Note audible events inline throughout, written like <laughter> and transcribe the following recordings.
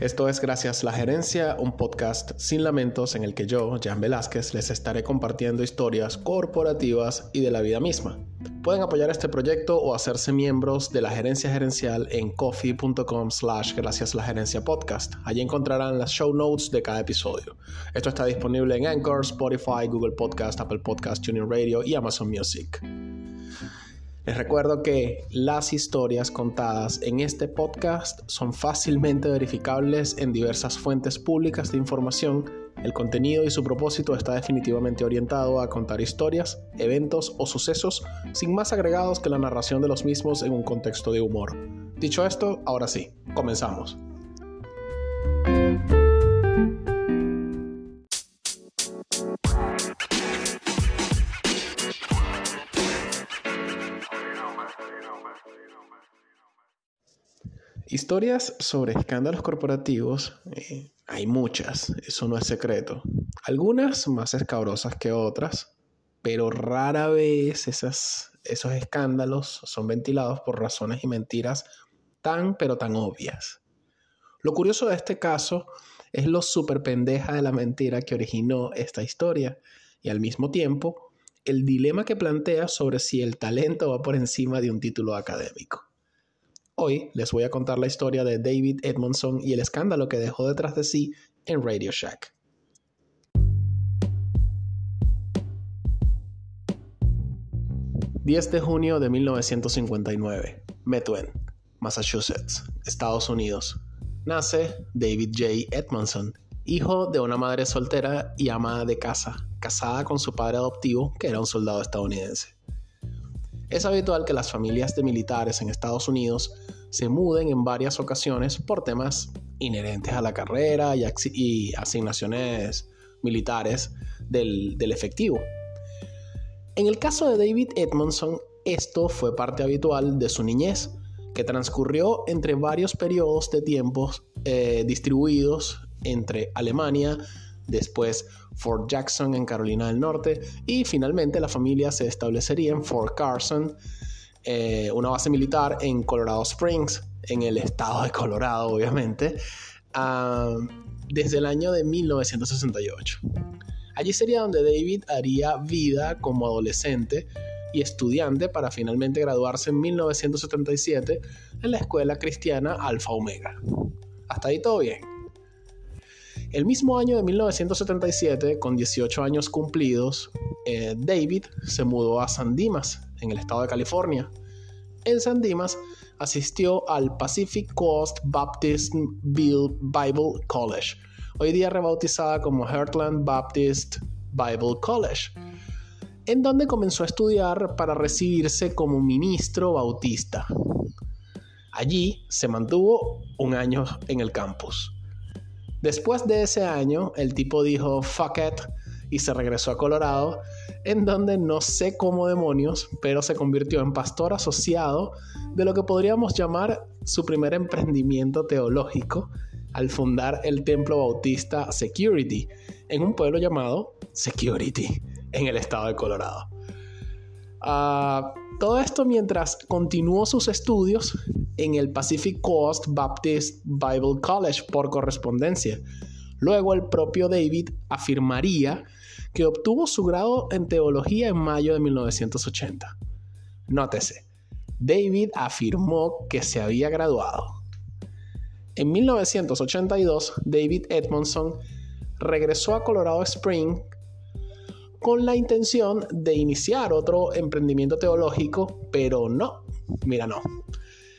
Esto es Gracias la Gerencia, un podcast sin lamentos en el que yo, Jan Velázquez, les estaré compartiendo historias corporativas y de la vida misma. Pueden apoyar este proyecto o hacerse miembros de la gerencia gerencial en coffee.com slash gracias la gerencia podcast. Allí encontrarán las show notes de cada episodio. Esto está disponible en Anchor, Spotify, Google Podcast, Apple Podcast, Tuning Radio y Amazon Music. Les recuerdo que las historias contadas en este podcast son fácilmente verificables en diversas fuentes públicas de información. El contenido y su propósito está definitivamente orientado a contar historias, eventos o sucesos sin más agregados que la narración de los mismos en un contexto de humor. Dicho esto, ahora sí, comenzamos. Historias sobre escándalos corporativos eh, hay muchas, eso no es secreto. Algunas más escabrosas que otras, pero rara vez esos escándalos son ventilados por razones y mentiras tan pero tan obvias. Lo curioso de este caso es lo super pendeja de la mentira que originó esta historia y al mismo tiempo el dilema que plantea sobre si el talento va por encima de un título académico. Hoy les voy a contar la historia de David Edmondson y el escándalo que dejó detrás de sí en Radio Shack. ...10 de junio de 1959... ...Methuen, Massachusetts, Estados Unidos... ...nace David J. Edmondson... ...hijo de una madre soltera y ama de casa... ...casada con su padre adoptivo... ...que era un soldado estadounidense... Es habitual que las familias de militares en Estados Unidos se muden en varias ocasiones por temas inherentes a la carrera y, asignaciones militares del, efectivo. En el caso de David Edmondson, esto fue parte habitual de su niñez, que transcurrió entre varios periodos de tiempos eh, distribuidos entre Alemania, después Fort Jackson en Carolina del Norte y finalmente la familia se establecería en Fort Carson, eh, una base militar en Colorado Springs, en el estado de Colorado obviamente, ah, desde el año de 1968. Allí sería donde David haría vida como adolescente y estudiante para finalmente graduarse en 1977 en la escuela cristiana Alfa Omega. Hasta ahí todo bien. El mismo año de 1977, con 18 años cumplidos, eh, David se mudó a San Dimas, en el estado de California. En San Dimas asistió al Pacific Coast Baptist Bible College, hoy día rebautizada como Heartland Baptist Bible College, en donde comenzó a estudiar para recibirse como ministro bautista. Allí se mantuvo un año en el campus. Después de ese año, el tipo dijo fuck it y se regresó a Colorado, en donde no sé cómo demonios, pero se convirtió en pastor asociado de lo que podríamos llamar su primer emprendimiento teológico al fundar el templo bautista Security en un pueblo llamado Security en el estado de Colorado. Ah, todo esto mientras continuó sus estudios en el Pacific Coast Baptist Bible College por correspondencia. Luego el propio David afirmaría que obtuvo su grado en teología en mayo de 1980. Nótese, David afirmó que se había graduado. En 1982, David Edmondson regresó a Colorado Springs con la intención de iniciar otro emprendimiento teológico, pero no, mira, no.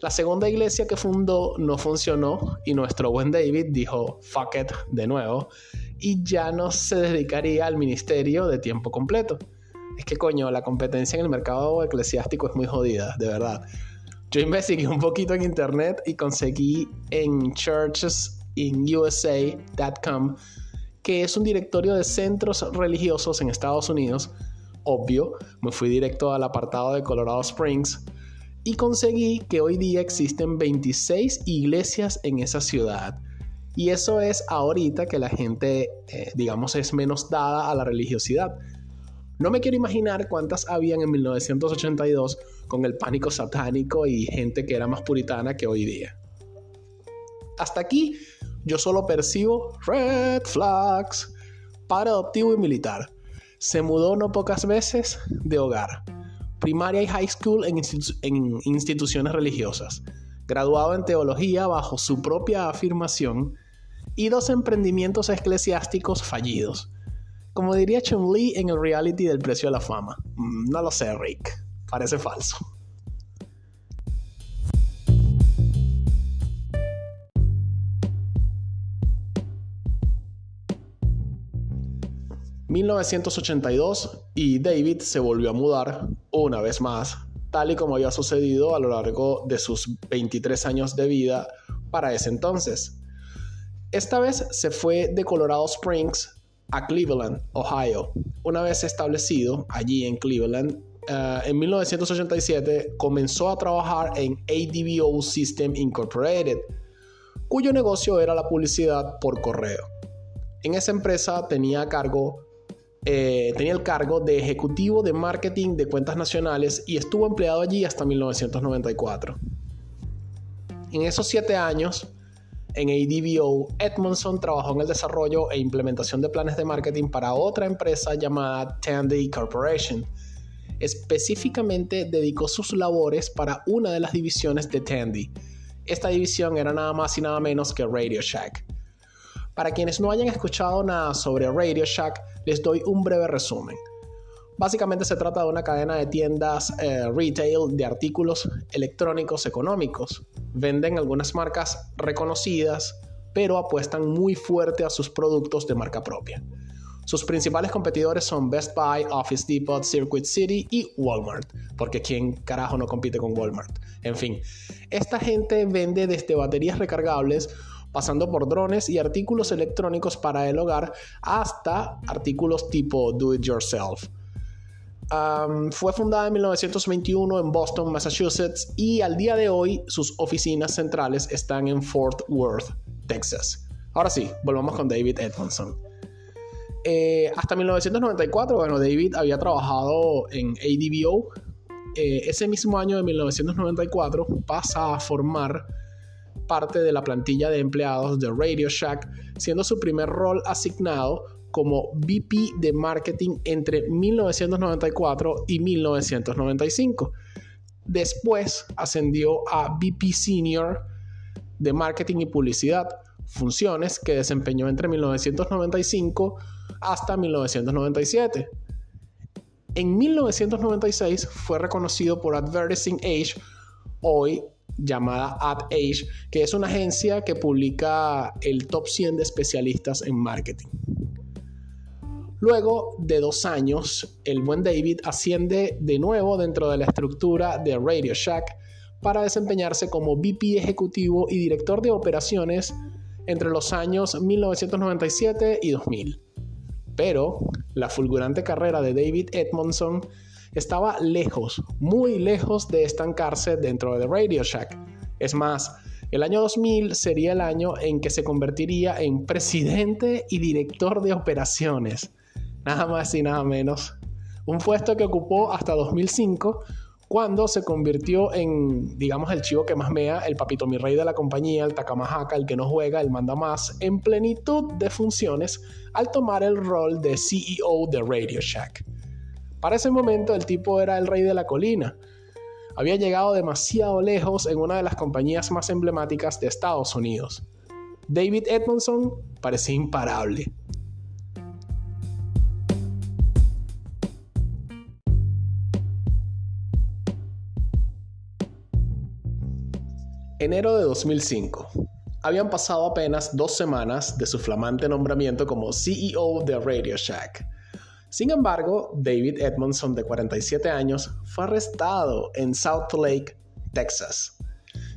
La segunda iglesia que fundó no funcionó y nuestro buen David dijo fuck it de nuevo y ya no se dedicaría al ministerio de tiempo completo. Es que coño, la competencia en el mercado eclesiástico es muy jodida, de verdad. Yo investigué un poquito en internet y conseguí en churchesinUSA.com que es un directorio de centros religiosos en Estados Unidos. Obvio, me fui directo al apartado de Colorado Springs y conseguí que hoy día existen 26 iglesias en esa ciudad. Y eso es ahorita que la gente, eh, digamos, es menos dada a la religiosidad. No me quiero imaginar cuántas habían en 1982 con el pánico satánico y gente que era más puritana que hoy día. Hasta aquí Yo solo percibo red flags. Padre adoptivo y militar. Se mudó no pocas veces de hogar. Primaria y high school en, en instituciones religiosas. Graduado en teología bajo su propia afirmación. Y dos emprendimientos eclesiásticos fallidos. Como diría Chun-Li en el reality del precio de la fama. Mm, no lo sé, Rick. Parece falso. 1982 y David se volvió a mudar una vez más, tal y como había sucedido a lo largo de sus 23 años de vida para ese entonces. Esta vez se fue de Colorado Springs a Cleveland, Ohio. Una vez establecido allí en Cleveland, eh, en 1987 comenzó a trabajar en ADVO System Incorporated, cuyo negocio era la publicidad por correo. En esa empresa tenía a cargo eh, tenía el cargo de ejecutivo de marketing de cuentas nacionales y estuvo empleado allí hasta 1994. En esos siete años, en ADVO, Edmondson trabajó en el desarrollo e implementación de planes de marketing para otra empresa llamada Tandy Corporation. Específicamente dedicó sus labores para una de las divisiones de Tandy. Esta división era nada más y nada menos que Radio Shack. Para quienes no hayan escuchado nada sobre Radio Shack, les doy un breve resumen. Básicamente se trata de una cadena de tiendas eh, retail de artículos electrónicos económicos. Venden algunas marcas reconocidas, pero apuestan muy fuerte a sus productos de marca propia. Sus principales competidores son Best Buy, Office Depot, Circuit City y Walmart, porque ¿quién carajo no compite con Walmart? En fin, esta gente vende desde baterías recargables pasando por drones y artículos electrónicos para el hogar hasta artículos tipo do it yourself. fue fundada en 1921 en Boston, Massachusetts y al día de hoy sus oficinas centrales están en Fort Worth, Texas. Ahora sí, volvamos con David Edmondson. Eh, hasta 1994, bueno, David había trabajado en ADVO. Eh, ese mismo año de 1994 pasa a formar parte de la plantilla de empleados de Radio Shack, siendo su primer rol asignado como VP de marketing entre 1994 y 1995. Después ascendió a VP Senior de marketing y publicidad, funciones que desempeñó entre 1995 hasta 1997. En 1996 fue reconocido por Advertising Age, hoy llamada AdAge, que es una agencia que publica el top 100 de especialistas en marketing. Luego de dos años, el buen David asciende de nuevo dentro de la estructura de Radio Shack para desempeñarse como VP ejecutivo y director de operaciones entre los años 1997 y 2000. Pero la fulgurante carrera de David Edmondson estaba lejos, muy lejos de estancarse dentro de Radio Shack. Es más, el año 2000 sería el año en que se convertiría en presidente y director de operaciones. Nada más y nada menos. Un puesto que ocupó hasta 2005 cuando se convirtió en, digamos, el chivo que más mea, el papito mi rey de la compañía, el tacamajaca, el que no juega, el manda más, en plenitud de funciones al tomar el rol de CEO de Radio Shack. Para ese momento el tipo era el rey de la colina. Había llegado demasiado lejos en una de las compañías más emblemáticas de Estados Unidos. David Edmondson parecía imparable. Enero de 2005. Habían pasado apenas dos semanas de su flamante nombramiento como CEO de Radio Shack. Sin embargo, David Edmondson, de 47 años, fue arrestado en South Lake, Texas.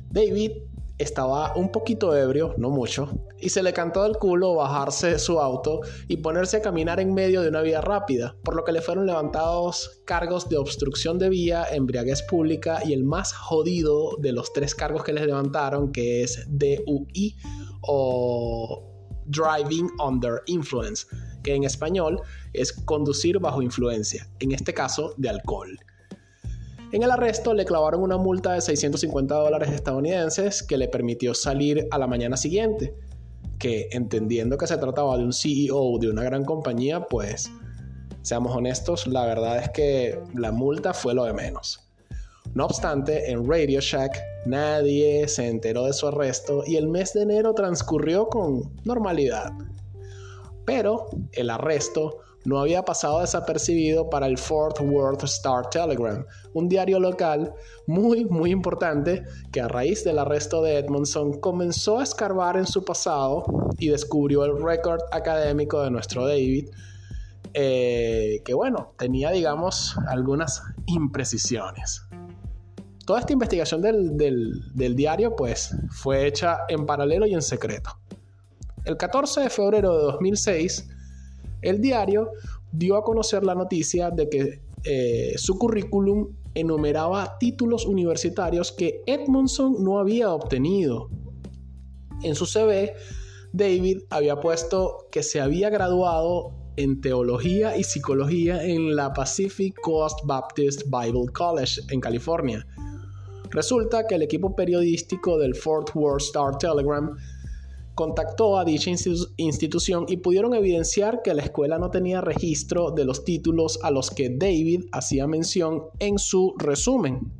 David estaba un poquito ebrio, no mucho, y se le cantó del culo bajarse de su auto y ponerse a caminar en medio de una vía rápida, por lo que le fueron levantados cargos de obstrucción de vía, embriaguez pública y el más jodido de los tres cargos que les levantaron, que es DUI o Driving Under Influence que en español es conducir bajo influencia, en este caso de alcohol. En el arresto le clavaron una multa de 650 dólares estadounidenses que le permitió salir a la mañana siguiente. que entendiendo que se trataba de un CEO de una gran compañía, pues seamos honestos, la verdad es que la multa fue lo de menos. No obstante, en Radio Shack nadie se enteró de su arresto y el mes de enero transcurrió con normalidad. Pero el arresto no había pasado desapercibido para el Fort Worth Star Telegram, un diario local muy, muy importante que a raíz del arresto de Edmondson comenzó a escarbar en su pasado y descubrió el récord académico de nuestro David, eh, que bueno, tenía digamos algunas imprecisiones. Toda esta investigación del, del diario pues fue hecha en paralelo y en secreto. El 14 de febrero de 2006, el diario dio a conocer la noticia de que eh, su currículum enumeraba títulos universitarios que Edmondson no había obtenido. En su CV, David había puesto que se había graduado en teología y psicología en la Pacific Coast Baptist Bible College en California. Resulta que el equipo periodístico del Fort Worth Star Telegram contactó a dicha institución y pudieron evidenciar que la escuela no tenía registro de los títulos a los que David hacía mención en su resumen.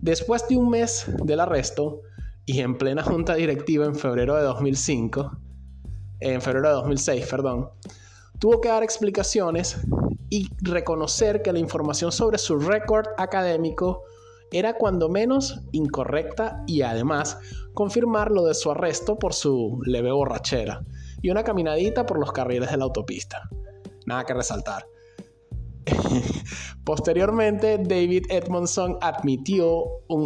Después de un mes del arresto y en plena junta directiva en febrero de 2005, en febrero de 2006, perdón, tuvo que dar explicaciones y reconocer que la información sobre su récord académico era cuando menos incorrecta y además confirmar lo de su arresto por su leve borrachera y una caminadita por los carriles de la autopista. Nada que resaltar. <laughs> Posteriormente, David Edmondson admitió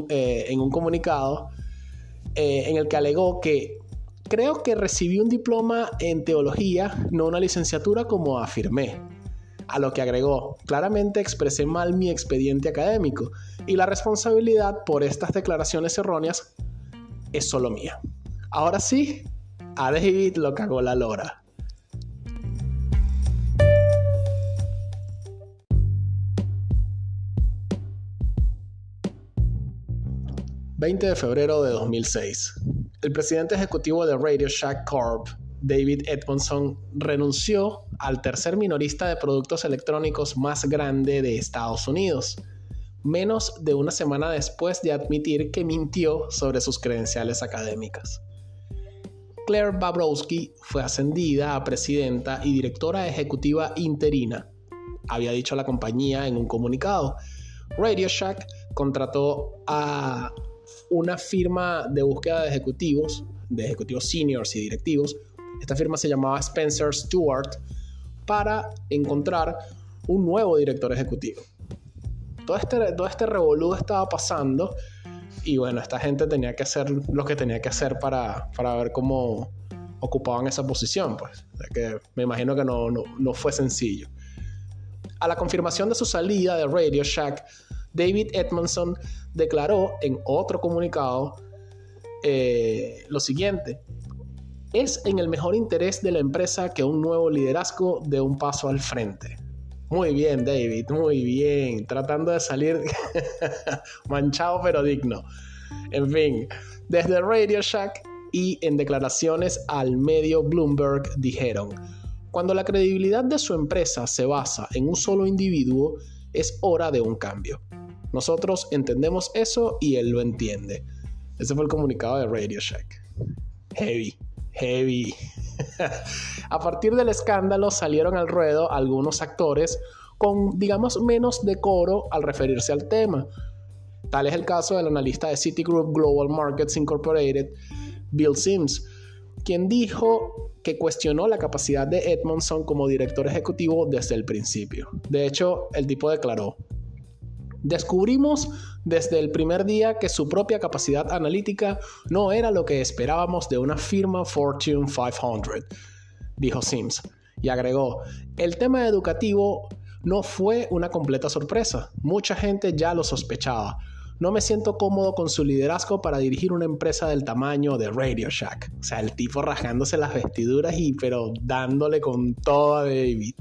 eh, en un comunicado eh, en el que alegó que creo que recibí un diploma en teología, no una licenciatura como afirmé. A lo que agregó, claramente expresé mal mi expediente académico y la responsabilidad por estas declaraciones erróneas es solo mía. Ahora sí, a David lo cagó la lora. ...20 de febrero de 2006... ...el presidente ejecutivo de Radio Shack Corp... David Edmondson renunció al tercer minorista de productos electrónicos más grande de Estados Unidos, menos de una semana después de admitir que mintió sobre sus credenciales académicas. Claire Babrowski fue ascendida a presidenta y directora ejecutiva interina, había dicho la compañía en un comunicado. Radio Shack contrató a una firma de búsqueda de ejecutivos, de ejecutivos seniors y directivos, esta firma se llamaba Spencer Stewart para encontrar un nuevo director ejecutivo. Todo este, todo este revolú estaba pasando y bueno, esta gente tenía que hacer lo que tenía que hacer para, para ver cómo ocupaban esa posición, pues. que me imagino que no, no, fue sencillo. A la confirmación de su salida de Radio Shack, David Edmondson declaró en otro comunicado eh, lo siguiente, es en el mejor interés de la empresa que un nuevo liderazgo dé un paso al frente. Muy bien, David, muy bien. Tratando de salir <laughs> manchado pero digno. En fin, desde Radio Shack y en declaraciones al medio Bloomberg dijeron, cuando la credibilidad de su empresa se basa en un solo individuo, es hora de un cambio. Nosotros entendemos eso y él lo entiende. Ese fue el comunicado de Radio Shack. Heavy heavy. A partir del escándalo salieron al ruedo algunos actores con, digamos, menos decoro al referirse al tema. Tal es el caso del analista de Citigroup Global Markets Incorporated, Bill Sims, quien dijo que cuestionó la capacidad de Edmondson como director ejecutivo desde el principio. De hecho, el tipo declaró, Descubrimos desde el primer día que su propia capacidad analítica no era lo que esperábamos de una firma Fortune 500, dijo Sims, y agregó, el tema educativo no fue una completa sorpresa, mucha gente ya lo sospechaba. No me siento cómodo con su liderazgo para dirigir una empresa del tamaño de Radio Shack. O sea, el tipo rajándose las vestiduras y pero dándole con todo a David.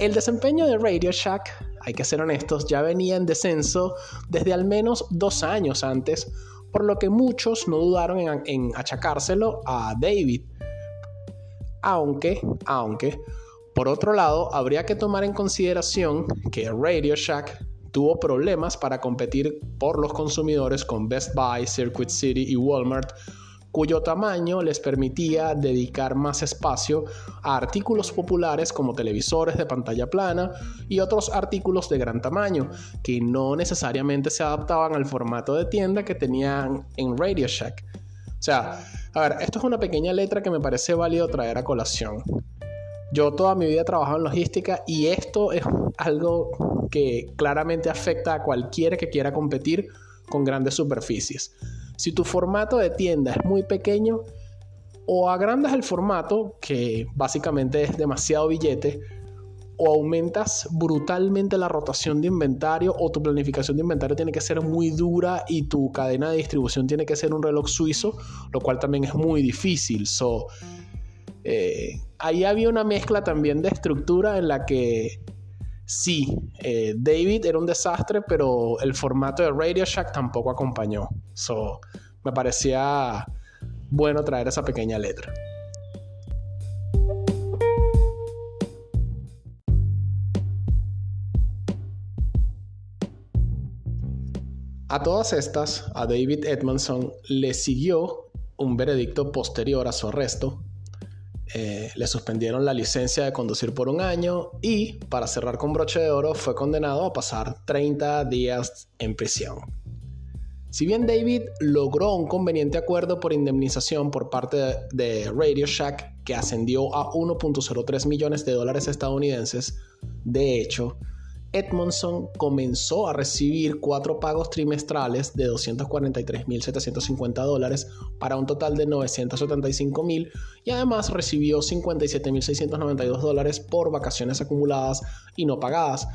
El desempeño de Radio Shack hay que ser honestos, ya venía en descenso desde al menos dos años antes por lo que muchos no dudaron en, achacárselo a David. Aunque, aunque, por otro lado, habría que tomar en consideración que Radio Shack tuvo problemas para competir por los consumidores con Best Buy, Circuit City y Walmart cuyo tamaño les permitía dedicar más espacio a artículos populares como televisores de pantalla plana y otros artículos de gran tamaño, que no necesariamente se adaptaban al formato de tienda que tenían en Radio Shack. O sea, a ver, esto es una pequeña letra que me parece válido traer a colación. Yo toda mi vida he trabajado en logística y esto es algo que claramente afecta a cualquiera que quiera competir con grandes superficies. Si tu formato de tienda es muy pequeño, o agrandas el formato, que básicamente es demasiado billete, o aumentas brutalmente la rotación de inventario o tu planificación de inventario tiene que ser muy dura y tu cadena de distribución tiene que ser un reloj suizo, lo cual también es muy difícil. So, eh, ahí había una mezcla también de estructura en la que sí, eh, David era un desastre, pero el formato de Radio Shack tampoco acompañó. So, me parecía bueno traer esa pequeña letra. A todas estas, a David Edmondson le siguió un veredicto posterior a su arresto eh, le suspendieron la licencia de conducir por un año y, para cerrar con broche de oro, fue condenado a pasar 30 días en prisión. Si bien David logró un conveniente acuerdo por indemnización por parte de Radio Shack que ascendió a 1.03 millones de dólares estadounidenses, de hecho, Edmondson comenzó a recibir cuatro pagos trimestrales de 243.750 dólares para un total de 975.000 y además recibió 57.692 dólares por vacaciones acumuladas y no pagadas,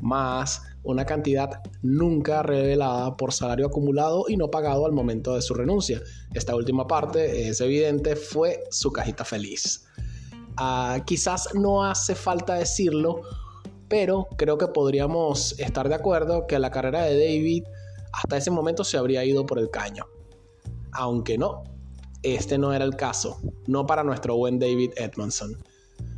más una cantidad nunca revelada por salario acumulado y no pagado al momento de su renuncia. Esta última parte, es evidente, fue su cajita feliz. Ah, quizás no hace falta decirlo, pero creo que podríamos estar de acuerdo que la carrera de David hasta ese momento se habría ido por el caño. Aunque no, este no era el caso, no para nuestro buen David Edmondson.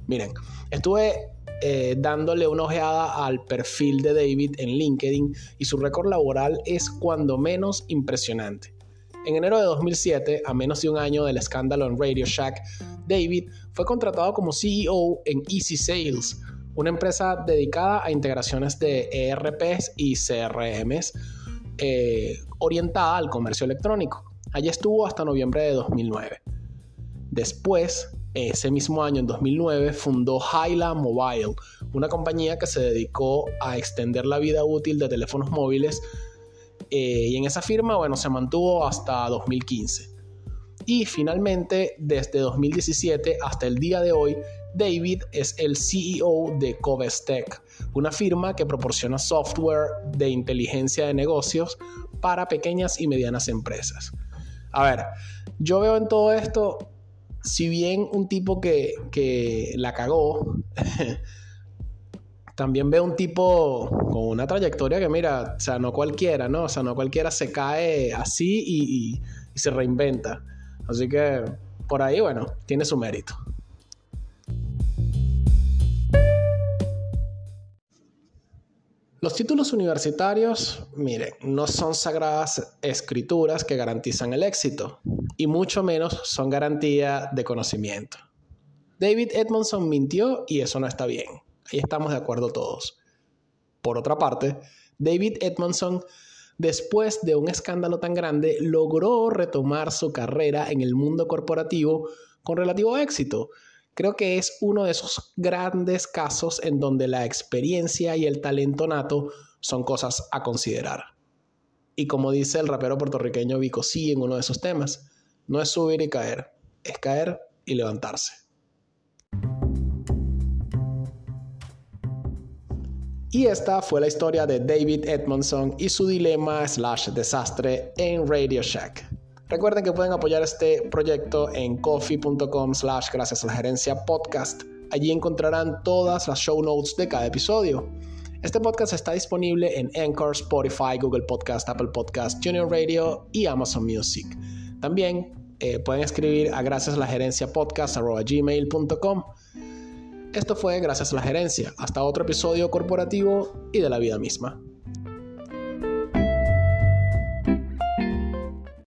Miren, estuve eh, dándole una ojeada al perfil de David en LinkedIn y su récord laboral es cuando menos impresionante. En enero de 2007, a menos de un año del escándalo en Radio Shack, David fue contratado como CEO en Easy Sales, una empresa dedicada a integraciones de ERPs y CRMs eh, orientada al comercio electrónico. Allí estuvo hasta noviembre de 2009. Después, ese mismo año, en 2009, fundó Hyla Mobile, una compañía que se dedicó a extender la vida útil de teléfonos móviles eh, y en esa firma, bueno, se mantuvo hasta 2015. Y finalmente, desde 2017 hasta el día de hoy, David es el CEO de Covestec, una firma que proporciona software de inteligencia de negocios para pequeñas y medianas empresas. A ver, yo veo en todo esto, si bien un tipo que, que la cagó, <laughs> también veo un tipo con una trayectoria que, mira, o sea, no cualquiera, ¿no? O sea, no cualquiera se cae así y, y se reinventa. Así que por ahí, bueno, tiene su mérito. Los títulos universitarios, miren, no son sagradas escrituras que garantizan el éxito, y mucho menos son garantía de conocimiento. David Edmondson mintió y eso no está bien. Ahí estamos de acuerdo todos. Por otra parte, David Edmondson, después de un escándalo tan grande, logró retomar su carrera en el mundo corporativo con relativo éxito, Creo que es uno de esos grandes casos en donde la experiencia y el talento nato son cosas a considerar. Y como dice el rapero puertorriqueño Vico sí en uno de esos temas, no es subir y caer, es caer y levantarse. Y esta fue la historia de David Edmondson y su dilema slash desastre en Radio Shack. Recuerden que pueden apoyar este proyecto en coffee.com slash gracias a la gerencia podcast. Allí encontrarán todas las show notes de cada episodio. Este podcast está disponible en Anchor, Spotify, Google Podcast, Apple Podcast, Junior Radio y Amazon Music. También eh, pueden escribir a gracias a la gerencia podcast. Esto fue Gracias a la gerencia. Hasta otro episodio corporativo y de la vida misma.